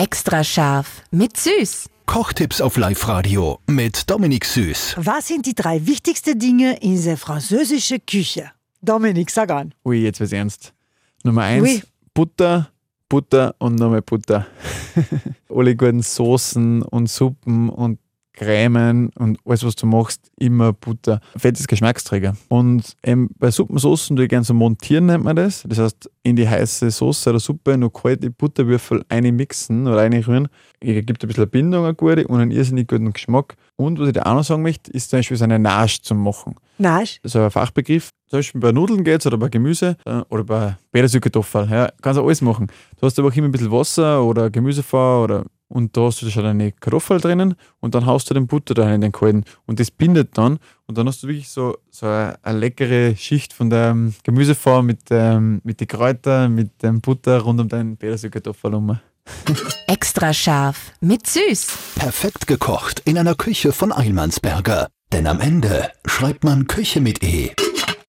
Extra scharf mit Süß. Kochtipps auf Live-Radio mit Dominik Süß. Was sind die drei wichtigsten Dinge in der französischen Küche? Dominik, sag an. Ui, jetzt wird's ernst. Nummer eins, Ui. Butter, Butter und nochmal Butter. Alle guten Soßen und Suppen und Cremen und alles, was du machst, immer Butter. Fett ist Geschmacksträger. Und eben bei Suppensoßen tue ich gerne so montieren, nennt man das. Das heißt, in die heiße Soße oder Suppe noch kalte Butterwürfel einmixen oder einrühren. Gibt ein bisschen Bindung, eine gute, und einen irrsinnig guten Geschmack. Und was ich dir auch noch sagen möchte, ist zum Beispiel so eine Nage zu machen. Nein, Das ist ein Fachbegriff. Zum Beispiel bei Nudeln geht es oder bei Gemüse äh, oder bei Petersilkartoffeln. Ja, kannst du alles machen. Du hast aber auch immer ein bisschen Wasser oder Gemüse vor oder und da hast du schon eine Kartoffel drinnen und dann haust du den Butter da in den kalten und das bindet dann und dann hast du wirklich so, so eine, eine leckere Schicht von dem Gemüse vor mit, ähm, mit den Kräutern, mit dem Butter rund um deinen Petersilkartoffel herum. Extra scharf mit Süß. Perfekt gekocht in einer Küche von Eilmannsberger. Denn am Ende schreibt man Küche mit E.